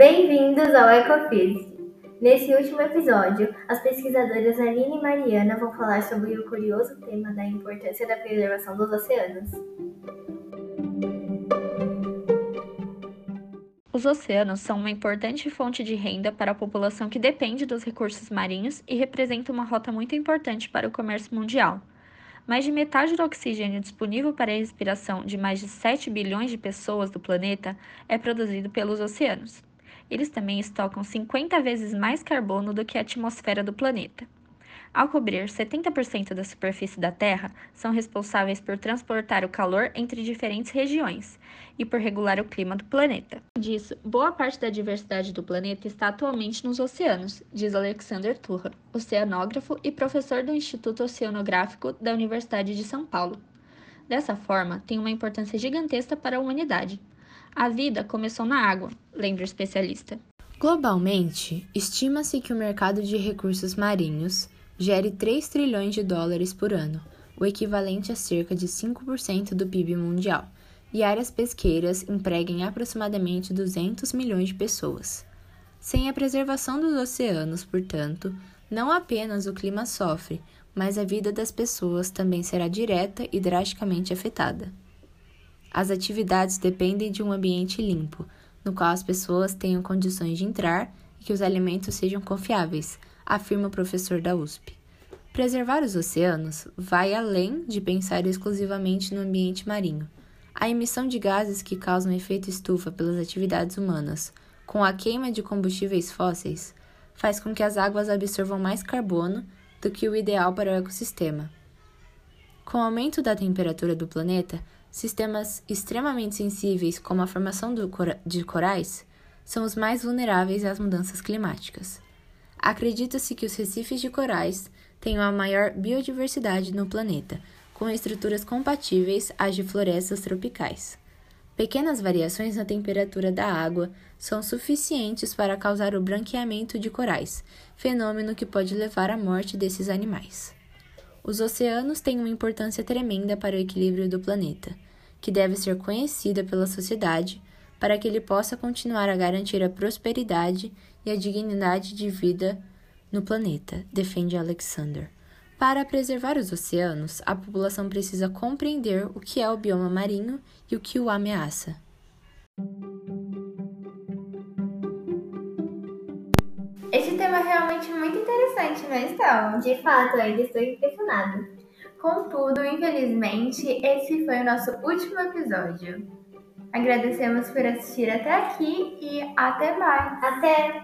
Bem-vindos ao Ecofísica. Nesse último episódio, as pesquisadoras Aline e Mariana vão falar sobre o curioso tema da importância da preservação dos oceanos. Os oceanos são uma importante fonte de renda para a população que depende dos recursos marinhos e representam uma rota muito importante para o comércio mundial. Mais de metade do oxigênio disponível para a respiração de mais de 7 bilhões de pessoas do planeta é produzido pelos oceanos. Eles também estocam 50 vezes mais carbono do que a atmosfera do planeta. Ao cobrir 70% da superfície da Terra, são responsáveis por transportar o calor entre diferentes regiões e por regular o clima do planeta. Disso, boa parte da diversidade do planeta está atualmente nos oceanos, diz Alexander Turra, oceanógrafo e professor do Instituto Oceanográfico da Universidade de São Paulo. Dessa forma, tem uma importância gigantesca para a humanidade. A vida começou na água, lembra o especialista. Globalmente, estima-se que o mercado de recursos marinhos gere 3 trilhões de dólares por ano, o equivalente a cerca de 5% do PIB mundial, e áreas pesqueiras empreguem aproximadamente 200 milhões de pessoas. Sem a preservação dos oceanos, portanto, não apenas o clima sofre, mas a vida das pessoas também será direta e drasticamente afetada. As atividades dependem de um ambiente limpo, no qual as pessoas tenham condições de entrar e que os alimentos sejam confiáveis, afirma o professor da USP. Preservar os oceanos vai além de pensar exclusivamente no ambiente marinho. A emissão de gases que causam efeito estufa pelas atividades humanas, com a queima de combustíveis fósseis, faz com que as águas absorvam mais carbono do que o ideal para o ecossistema. Com o aumento da temperatura do planeta, sistemas extremamente sensíveis, como a formação de corais, são os mais vulneráveis às mudanças climáticas. Acredita-se que os recifes de corais tenham a maior biodiversidade no planeta, com estruturas compatíveis às de florestas tropicais. Pequenas variações na temperatura da água são suficientes para causar o branqueamento de corais, fenômeno que pode levar à morte desses animais. Os oceanos têm uma importância tremenda para o equilíbrio do planeta, que deve ser conhecida pela sociedade para que ele possa continuar a garantir a prosperidade e a dignidade de vida no planeta, defende Alexander. Para preservar os oceanos, a população precisa compreender o que é o bioma marinho e o que o ameaça. Tema realmente muito interessante, não é, Estel? De fato, ainda estou impressionada. Contudo, infelizmente, esse foi o nosso último episódio. Agradecemos por assistir até aqui e até mais. Até!